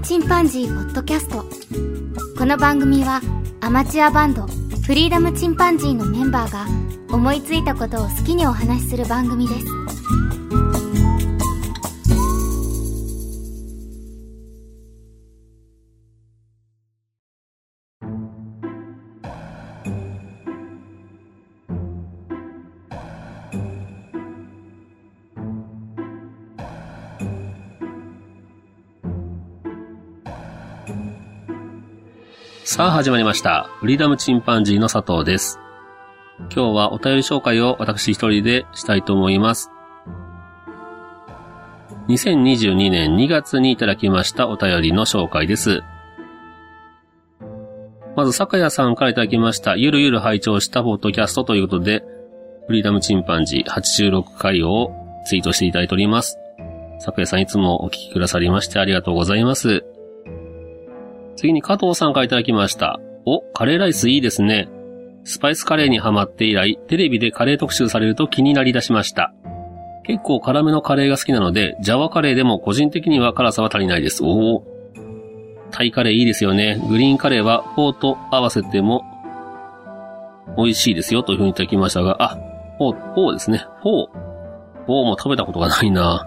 チンパンジー」ポッドキャスト。この番組はアマチュアバンドフリーダムチンパンジーのメンバーが思いついたことを好きにお話しする番組です。さあ始まりました。フリーダムチンパンジーの佐藤です。今日はお便り紹介を私一人でしたいと思います。2022年2月にいただきましたお便りの紹介です。まず、酒屋さんからいただきました、ゆるゆる拝聴したポッドキャストということで、フリーダムチンパンジー86回をツイートしていただいております。酒屋さんいつもお聞きくださりましてありがとうございます。次に加藤さんからいただきました。お、カレーライスいいですね。スパイスカレーにハマって以来、テレビでカレー特集されると気になり出しました。結構辛めのカレーが好きなので、ジャワカレーでも個人的には辛さは足りないです。おお。タイカレーいいですよね。グリーンカレーはフォーと合わせても美味しいですよというふうにいただきましたが、あ、フォー、フォーですね。フォー。フォーも食べたことがないな。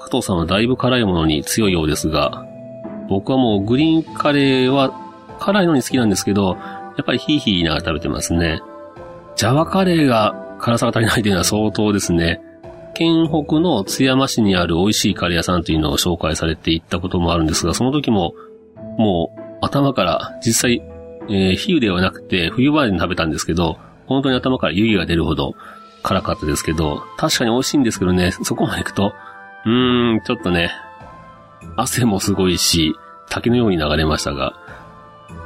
加藤さんはだいぶ辛いものに強いようですが、僕はもうグリーンカレーは辛いのに好きなんですけど、やっぱりヒーヒーながら食べてますね。ジャワカレーが辛さが足りないというのは相当ですね。県北の津山市にある美味しいカレー屋さんというのを紹介されていったこともあるんですが、その時ももう頭から実際、えー、比喩ではなくて冬場に食べたんですけど、本当に頭から湯気が出るほど辛かったですけど、確かに美味しいんですけどね、そこまで行くと、うーん、ちょっとね、汗もすごいし、滝のように流れましたが、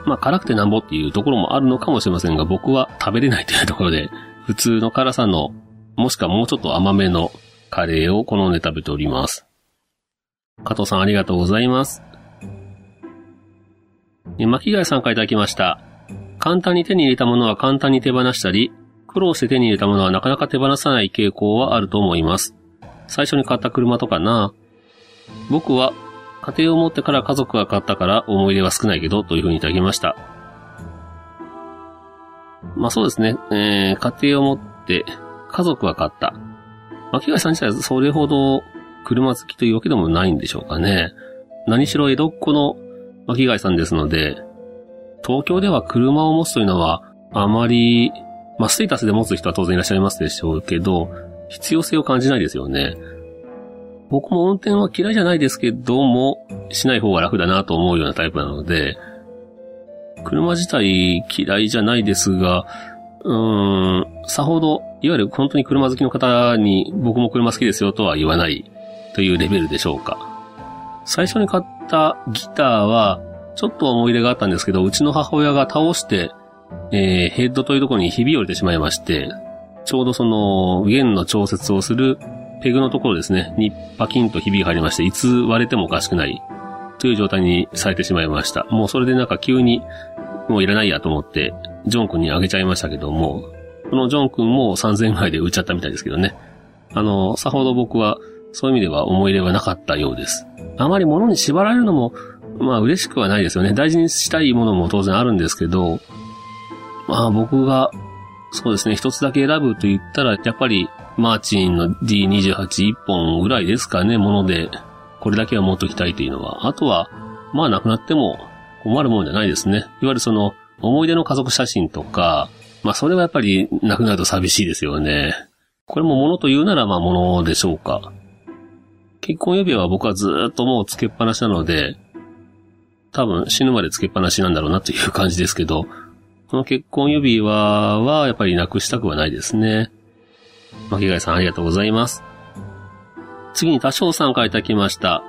まあ辛くてなんぼっていうところもあるのかもしれませんが、僕は食べれないというところで、普通の辛さの、もしくはもうちょっと甘めのカレーを好んで食べております。加藤さんありがとうございます。巻貝さんからいただきました。簡単に手に入れたものは簡単に手放したり、苦労して手に入れたものはなかなか手放さない傾向はあると思います。最初に買った車とかな。僕は家庭を持ってから家族が買ったから思い出は少ないけどというふうにいただきました。まあそうですね。えー、家庭を持って家族が買った。巻貝さん自体はそれほど車好きというわけでもないんでしょうかね。何しろ江戸っ子の巻貝さんですので、東京では車を持つというのはあまり、まあステータスで持つ人は当然いらっしゃいますでしょうけど、必要性を感じないですよね。僕も運転は嫌いじゃないですけども、しない方が楽だなと思うようなタイプなので、車自体嫌いじゃないですが、うーん、さほど、いわゆる本当に車好きの方に僕も車好きですよとは言わないというレベルでしょうか。最初に買ったギターは、ちょっと思い入れがあったんですけど、うちの母親が倒して、えー、ヘッドというところにひび折れてしまいまして、ちょうどその、弦の調節をするペグのところですね、にパキンとひびが入りまして、いつ割れてもおかしくないという状態にされてしまいました。もうそれでなんか急にもういらないやと思って、ジョン君にあげちゃいましたけども、このジョン君も3000円ぐらいで売っちゃったみたいですけどね。あの、さほど僕はそういう意味では思い入れはなかったようです。あまり物に縛られるのも、まあ嬉しくはないですよね。大事にしたいものも当然あるんですけど、まあ僕が、そうですね、一つだけ選ぶと言ったら、やっぱりマーチンの D281 本ぐらいですかね、もので、これだけは持っときたいというのは。あとは、まあなくなっても困るもんじゃないですね。いわゆるその、思い出の家族写真とか、まあそれはやっぱりなくなると寂しいですよね。これも物と言うならまあ物でしょうか。結婚指輪は僕はずっともうつけっぱなしなので、多分死ぬまでつけっぱなしなんだろうなという感じですけど、この結婚指輪はやっぱりなくしたくはないですね。巻貝さんありがとうございます。次に多少さんからいただきました。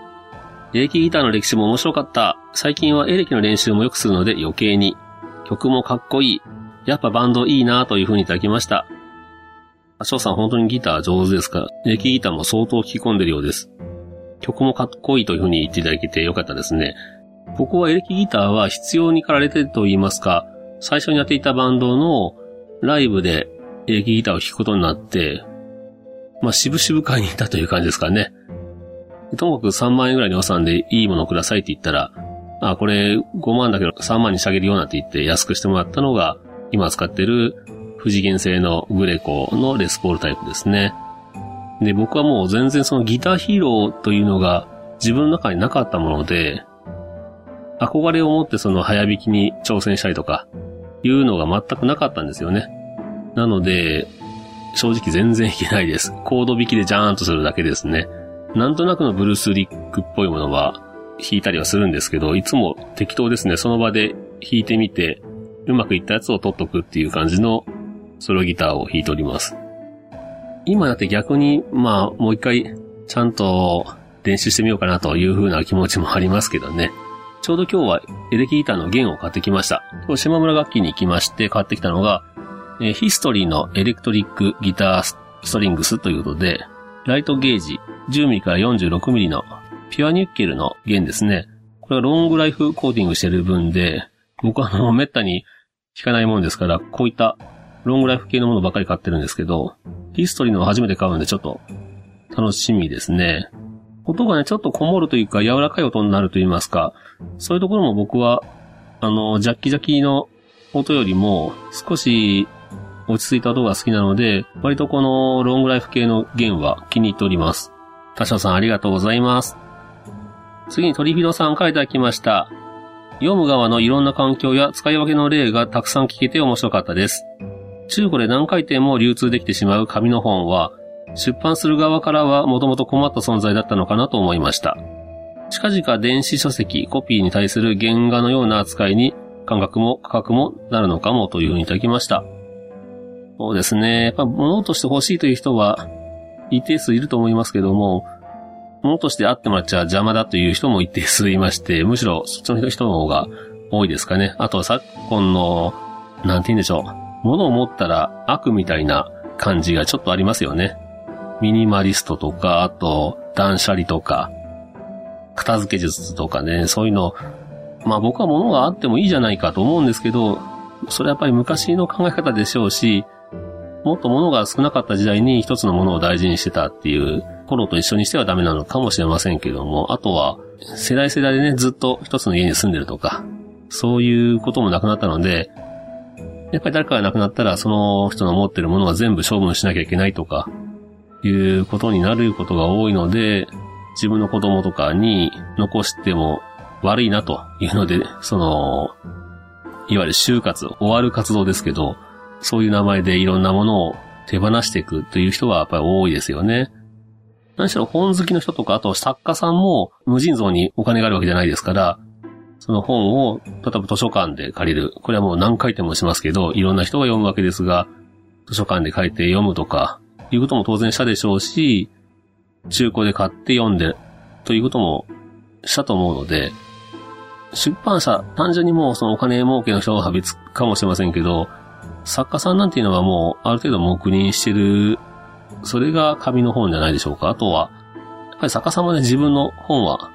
エレキギターの歴史も面白かった。最近はエレキの練習もよくするので余計に。曲もかっこいい。やっぱバンドいいなという風にいただきました。多少さん本当にギター上手ですか？ら、エレキギターも相当聴き込んでるようです。曲もかっこいいという風に言っていただけてよかったですね。僕はエレキギターは必要に駆られてると言いますか、最初にやっていたバンドのライブでエレキギターを弾くことになって、まあ、渋々買いに行ったという感じですかね。ともかく3万円ぐらいの予算でいいものをくださいって言ったら、あ、これ5万だけど3万にしてあげるようなって言って安くしてもらったのが、今使ってる富士原製のグレコのレスポールタイプですね。で、僕はもう全然そのギターヒーローというのが自分の中になかったもので、憧れを持ってその早弾きに挑戦したりとか、いうのが全くなかったんですよね。なので、正直全然弾けないです。コード弾きでジャーンとするだけですね。なんとなくのブルースリックっぽいものは弾いたりはするんですけど、いつも適当ですね。その場で弾いてみて、うまくいったやつを取っとくっていう感じのソロギターを弾いております。今だって逆に、まあ、もう一回、ちゃんと練習してみようかなという風な気持ちもありますけどね。ちょうど今日はエレキギターの弦を買ってきました。今日島村楽器に行きまして買ってきたのが、え、ヒストリーのエレクトリックギターストリングスということで、ライトゲージ 10mm から 46mm のピュアニュッケルの弦ですね。これはロングライフコーティングしてる分で、僕はもうめったに弾かないもんですから、こういったロングライフ系のものばかり買ってるんですけど、ヒストリーの初めて買うんでちょっと楽しみですね。音がね、ちょっとこもるというか柔らかい音になると言いますか、そういうところも僕は、あの、ジャッキジャキの音よりも少し落ち着いた音が好きなので、割とこのロングライフ系の弦は気に入っております。他社さんありがとうございます。次に鳥広さんからいただきました。読む側のいろんな環境や使い分けの例がたくさん聞けて面白かったです。中古で何回転も流通できてしまう紙の本は、出版する側からはもともと困った存在だったのかなと思いました。近々電子書籍、コピーに対する原画のような扱いに感覚も価格もなるのかもというふうにいただきました。そうですね。やっぱ物として欲しいという人は一定数いると思いますけども、物としてあってもらっちゃ邪魔だという人も一定数いまして、むしろそっちの人の方が多いですかね。あとは昨今の、なんて言うんでしょう。物を持ったら悪みたいな感じがちょっとありますよね。ミニマリストとか、あと断捨離とか、片付け術とかね、そういうの、まあ僕は物があってもいいじゃないかと思うんですけど、それはやっぱり昔の考え方でしょうし、もっと物が少なかった時代に一つのものを大事にしてたっていう頃と一緒にしてはダメなのかもしれませんけども、あとは世代世代でね、ずっと一つの家に住んでるとか、そういうこともなくなったので、やっぱり誰かが亡くなったらその人の持ってるものは全部処分しなきゃいけないとか、いうことになることが多いので、自分の子供とかに残しても悪いなというので、その、いわゆる就活、終わる活動ですけど、そういう名前でいろんなものを手放していくという人はやっぱり多いですよね。何しろ本好きの人とか、あと作家さんも無尽蔵にお金があるわけじゃないですから、その本を、例えば図書館で借りる。これはもう何回転もしますけど、いろんな人が読むわけですが、図書館で書いて読むとか、いうことも当然したでしょうし、中古で買って読んで、ということもしたと思うので、出版社、単純にもうそのお金儲けの人は別かもしれませんけど、作家さんなんていうのはもうある程度黙認してる、それが紙の本じゃないでしょうか？あとは、やっぱり作家さんもね、自分の本は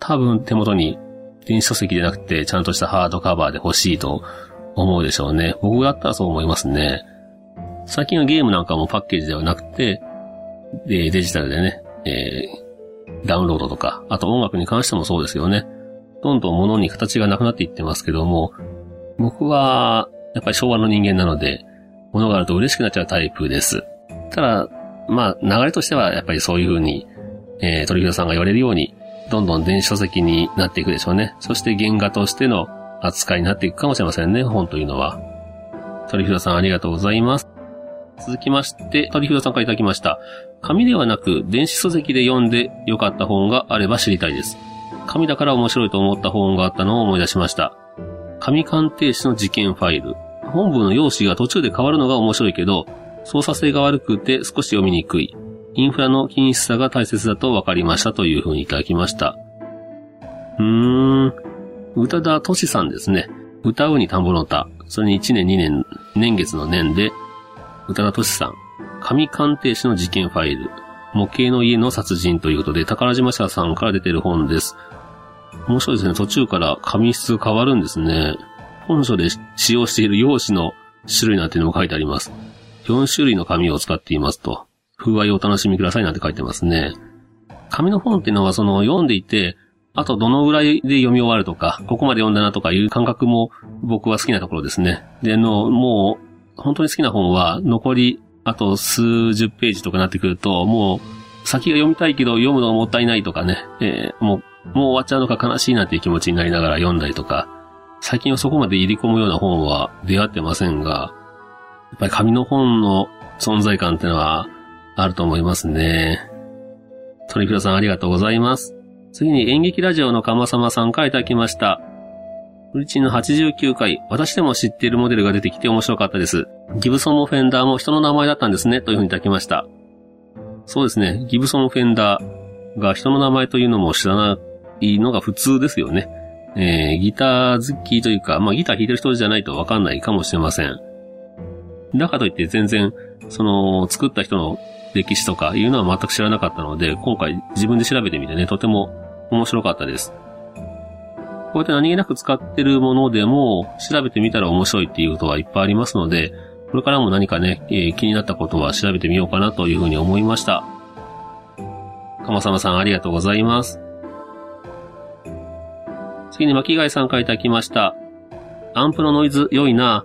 多分手元に電子書籍じゃなくてちゃんとしたハードカバーで欲しいと思うでしょうね。僕だったらそう思いますね。最近はゲームなんかもパッケージではなくて、でデジタルでね、えー、ダウンロードとか、あと音楽に関してもそうですよね。どんどん物に形がなくなっていってますけども、僕は、やっぱり昭和の人間なので、物があると嬉しくなっちゃうタイプです。ただ、まあ、流れとしては、やっぱりそういうふうに、えー、鳥広さんが言われるように、どんどん電子書籍になっていくでしょうね。そして原画としての扱いになっていくかもしれませんね、本というのは。鳥広さんありがとうございます。続きまして、鳥広さんからいただきました。紙ではなく、電子書籍で読んで良かった本があれば知りたいです。紙だから面白いと思った本があったのを思い出しました。紙鑑定士の事件ファイル。本文の用紙が途中で変わるのが面白いけど、操作性が悪くて少し読みにくい。インフラの均質さが大切だと分かりましたというふうにいただきました。うーん。宇多田敏さんですね。歌うに田んぼの歌。それに1年2年、年月の年で、宇多田敏さん。神鑑定士の事件ファイル。模型の家の殺人ということで、宝島社さんから出てる本です。面白いですね。途中から紙質変わるんですね。本書で使用している用紙の種類なんていうのも書いてあります。4種類の紙を使っていますと。風合いをお楽しみくださいなんて書いてますね。紙の本っていうのはその読んでいて、あとどのぐらいで読み終わるとか、ここまで読んだなとかいう感覚も僕は好きなところですね。で、の、もう、本当に好きな本は残りあと数十ページとかなってくると、もう先が読みたいけど読むのがもったいないとかね、えー、もう、もう終わっちゃうのか悲しいなっていう気持ちになりながら読んだりとか、最近はそこまで入り込むような本は出会ってませんが、やっぱり紙の本の存在感ってのはあると思いますね。トリフィロさんありがとうございます。次に演劇ラジオのかまさまさんからいただきました。フリチンの89回、私でも知っているモデルが出てきて面白かったです。ギブソンもフェンダーも人の名前だったんですね、というふうにいただきました。そうですね、ギブソンオフェンダーが人の名前というのも知らないのが普通ですよね。えー、ギター好きというか、まあギター弾いてる人じゃないとわかんないかもしれません。だからといって全然、その、作った人の歴史とかいうのは全く知らなかったので、今回自分で調べてみてね、とても面白かったです。こうやって何気なく使ってるものでも、調べてみたら面白いっていうことはいっぱいありますので、これからも何かね、えー、気になったことは調べてみようかなというふうに思いました。かまさまさんありがとうございます。次に巻貝さんからいただきました。アンプのノイズ良いな。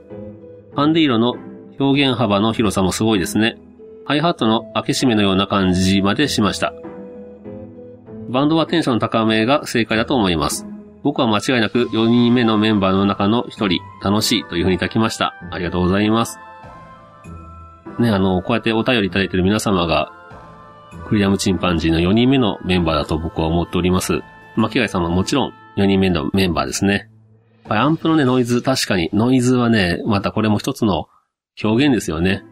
パンディーロの表現幅の広さもすごいですね。ハイハットの開け閉めのような感じまでしました。バンドはテンション高めが正解だと思います。僕は間違いなく4人目のメンバーの中の1人、楽しいというふうにいただきました。ありがとうございます。ね、あの、こうやってお便りいただいている皆様が、クリアムチンパンジーの4人目のメンバーだと僕は思っております。巻貝さんももちろん4人目のメンバーですね。アンプのね、ノイズ、確かに、ノイズはね、またこれも一つの表現ですよね。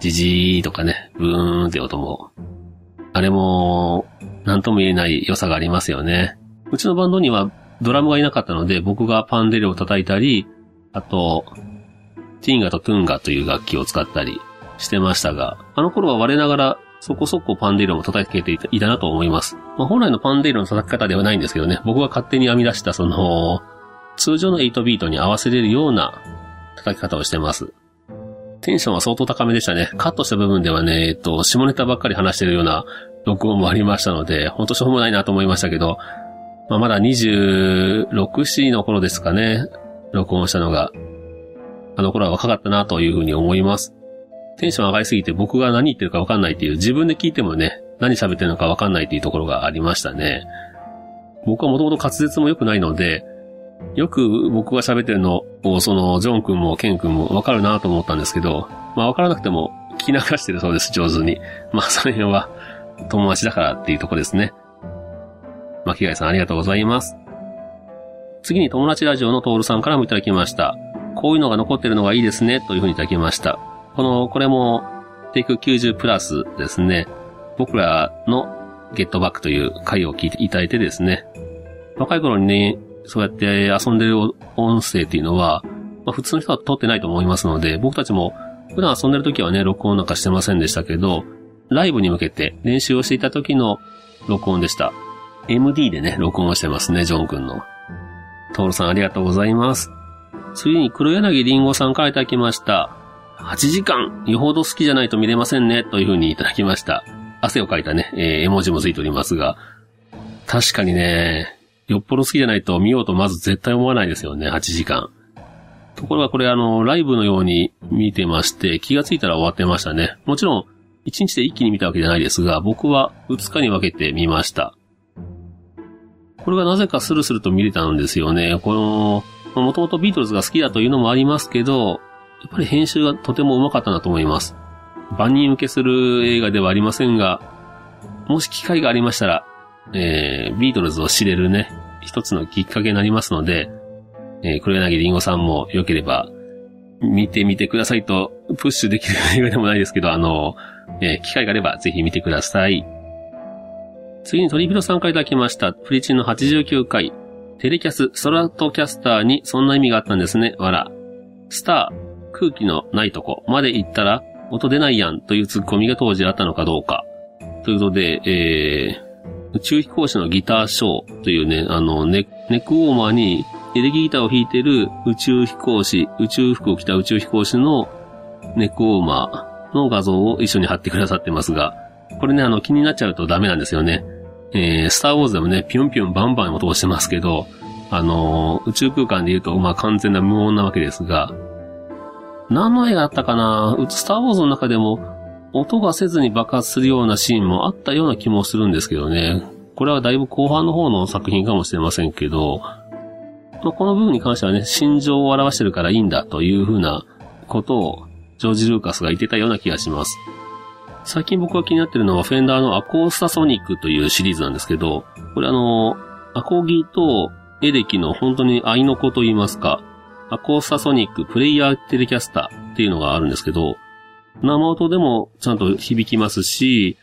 ジジーとかね、ブーンって音も。あれも、なんとも言えない良さがありますよね。うちのバンドにはドラムがいなかったので、僕がパンデルを叩いたり、あと、ティンガとトゥンガという楽器を使ったりしてましたが、あの頃は我ながらそこそこパンデイロも叩けていたなと思います。まあ、本来のパンデイロの叩き方ではないんですけどね、僕が勝手に編み出したその、通常の8ビートに合わせれるような叩き方をしてます。テンションは相当高めでしたね。カットした部分ではね、えっと、下ネタばっかり話してるような録音もありましたので、ほんとしょうもないなと思いましたけど、まあ、まだ26、4の頃ですかね、録音したのが。あの頃は若かったなというふうに思います。テンション上がりすぎて僕が何言ってるかわかんないっていう、自分で聞いてもね、何喋ってるのかわかんないっていうところがありましたね。僕はもともと滑舌も良くないので、よく僕が喋ってるのを、その、ジョン君もケン君もわかるなと思ったんですけど、まあわからなくても聞き流してるそうです、上手に。まあその辺は友達だからっていうとこですね。巻貝さんありがとうございます。次に友達ラジオのトールさんからもいただきました。こういうのが残ってるのがいいですね、というふうにいただきました。この、これも、テイク90プラスですね。僕らのゲットバックという回を聞いていただいてですね。若い頃にね、そうやって遊んでる音声っていうのは、まあ、普通の人は撮ってないと思いますので、僕たちも普段遊んでる時はね、録音なんかしてませんでしたけど、ライブに向けて練習をしていた時の録音でした。MD でね、録音をしてますね、ジョン君の。トールさんありがとうございます。次に黒柳りんごさんからいただきました。8時間、よほど好きじゃないと見れませんね、というふうにいただきました。汗をかいたね、えー、絵文字もついておりますが、確かにね、よっぽど好きじゃないと見ようとまず絶対思わないですよね、8時間。ところがこれあの、ライブのように見てまして、気がついたら終わってましたね。もちろん、1日で一気に見たわけじゃないですが、僕は2日に分けて見ました。これがなぜかスルスルと見れたんですよね。この、もともとビートルズが好きだというのもありますけど、やっぱり編集がとても上手かったなと思います。万人受けする映画ではありませんが、もし機会がありましたら、えー、ビートルズを知れるね、一つのきっかけになりますので、えー、黒柳りんごさんも良ければ、見てみてくださいと、プッシュできる映画でもないですけど、あの、えー、機会があればぜひ見てください。次にトリビロ3回いただきました。フリチンの89回。テレキャス、ストラトキャスターにそんな意味があったんですね。わら。スター、空気のないとこまで行ったら音出ないやんというツッコミが当時あったのかどうか。ということで、えー、宇宙飛行士のギターショーというね、あの、ネネックウォーマーにエレキギターを弾いてる宇宙飛行士、宇宙服を着た宇宙飛行士のネックウォーマーの画像を一緒に貼ってくださってますが、これね、あの、気になっちゃうとダメなんですよね。えー、スターウォーズでもね、ピョンピョンバンバン音をしてますけど、あのー、宇宙空間で言うと、まあ完全な無音なわけですが、何の映画だったかな？スターウォーズの中でも、音がせずに爆発するようなシーンもあったような気もするんですけどね。これはだいぶ後半の方の作品かもしれませんけど、まあ、この部分に関してはね、心情を表してるからいいんだというふうなことを、ジョージ・ルーカスが言ってたような気がします。最近僕が気になってるのは、フェンダーのアコースタソニックというシリーズなんですけど、これあの、アコギとエレキの本当に合いの子と言いますか、アコースタソニックプレイヤーテレキャスターっていうのがあるんですけど、生音でもちゃんと響きますし、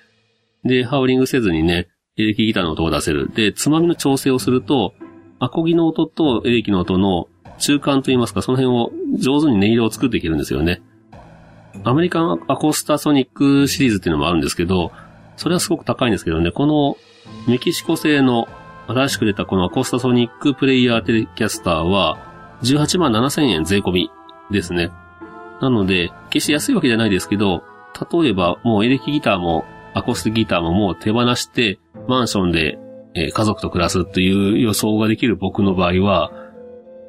で、ハウリングせずにね、エレキギターの音を出せる。で、つまみの調整をすると、アコギの音とエレキの音の中間といいますか、その辺を上手に音色を作っていけるんですよね。アメリカンアコースタソニックシリーズっていうのもあるんですけど、それはすごく高いんですけどね、このメキシコ製の新しく出たこのアコースタソニックプレイヤーテレキャスターは18万7千円税込みですね。なので、決して安いわけじゃないですけど、例えばもうエレキギターもアコースティギターももう手放して、マンションで、家族と暮らすっていう予想ができる僕の場合は、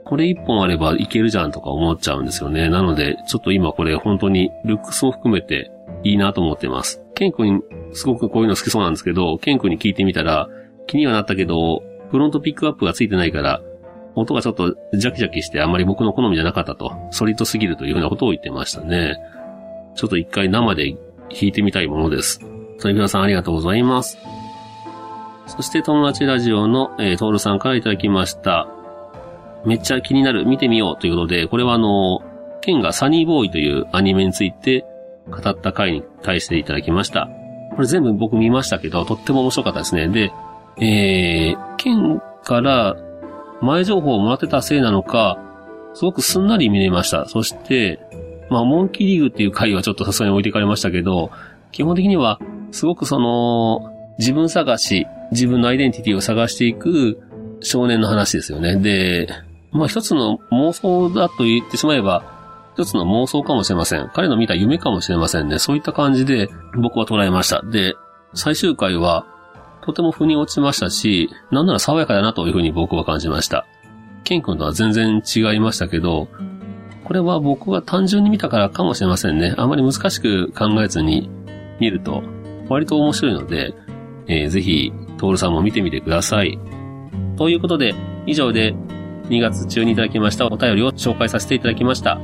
これ一本あればいけるじゃんとか思っちゃうんですよね。なので、ちょっと今これ本当にルックスも含めていいなと思ってます。ケン君すごくこういうの好きそうなんですけど、ケン君に聞いてみたら気にはなったけど、フロントピックアップがついてないから、音がちょっとジャキジャキしてあんまり僕の好みじゃなかったと、ソリッドすぎるというようなことを言ってましたね。ちょっと一回生で弾いてみたいものです。トリビさんありがとうございます。そして友達ラジオの、えー、トールさんからいただきました。めっちゃ気になる、見てみようということで、これはあの、ケンがサニーボーイというアニメについて語った回に対していただきました。これ全部僕見ましたけど、とっても面白かったですね。で、えー、ケンから前情報をもらってたせいなのか、すごくすんなり見れました。そして、まあ、モンキーリーグっていう回はちょっとさすがに置いてかれましたけど、基本的には、すごくその、自分探し、自分のアイデンティティを探していく少年の話ですよね。で、まあ一つの妄想だと言ってしまえば、一つの妄想かもしれません。彼の見た夢かもしれませんね。そういった感じで僕は捉えました。で、最終回はとても腑に落ちましたし、なんなら爽やかだなというふうに僕は感じました。ケン君とは全然違いましたけど、これは僕が単純に見たからかもしれませんね。あまり難しく考えずに見ると、割と面白いので、えー、ぜひ、トールさんも見てみてください。ということで、以上で2月中にいただきましたお便りを紹介させていただきました。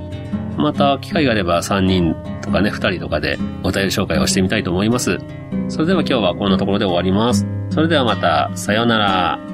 また、機会があれば3人とかね、2人とかでお便り紹介をしてみたいと思います。それでは今日はこんなところで終わります。それではまた、さようなら。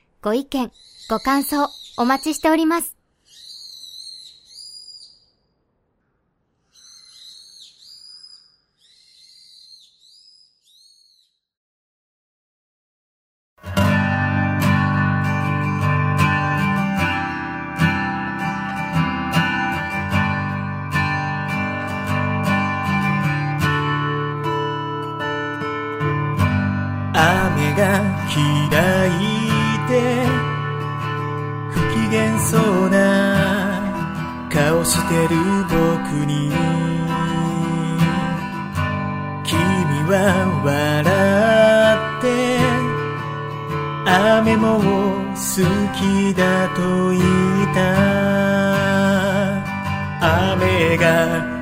ご意見、ご感想、お待ちしております。してる僕に？君は笑って雨も好きだと言った。雨が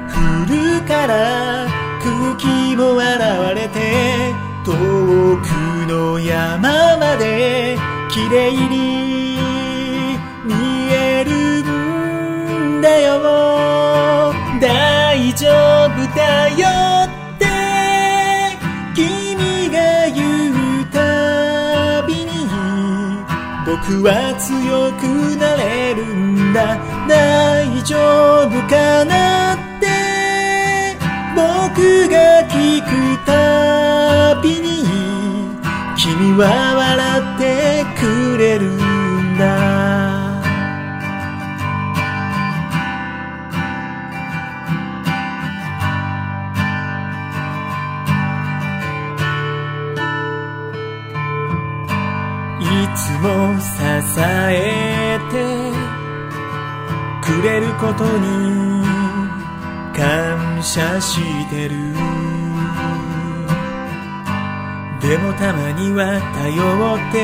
降るから空気も現れて遠くの山まで綺麗にも大丈夫だよって君が言うたびに僕は強くなれるんだ。大丈夫かなって僕が聞くたびに君は笑ってくれるんだ。つも支えてくれることに感謝してる。でもたまには頼って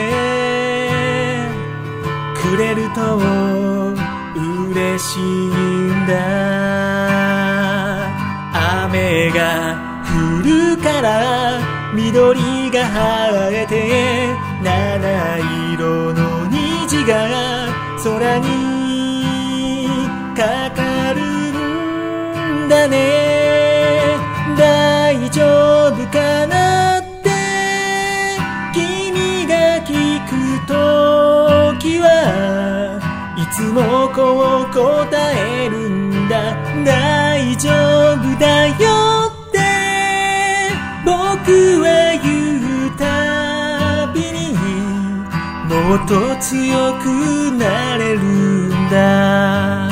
くれると嬉しいんだ。雨が降るから緑が生えてが空にかかるんだね。大丈夫かなって。君が聞くときはいつもこう答えるんだ。大丈夫だよ。もっと強くなれるんだ。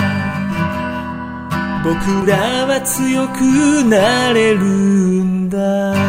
僕らは強くなれるんだ。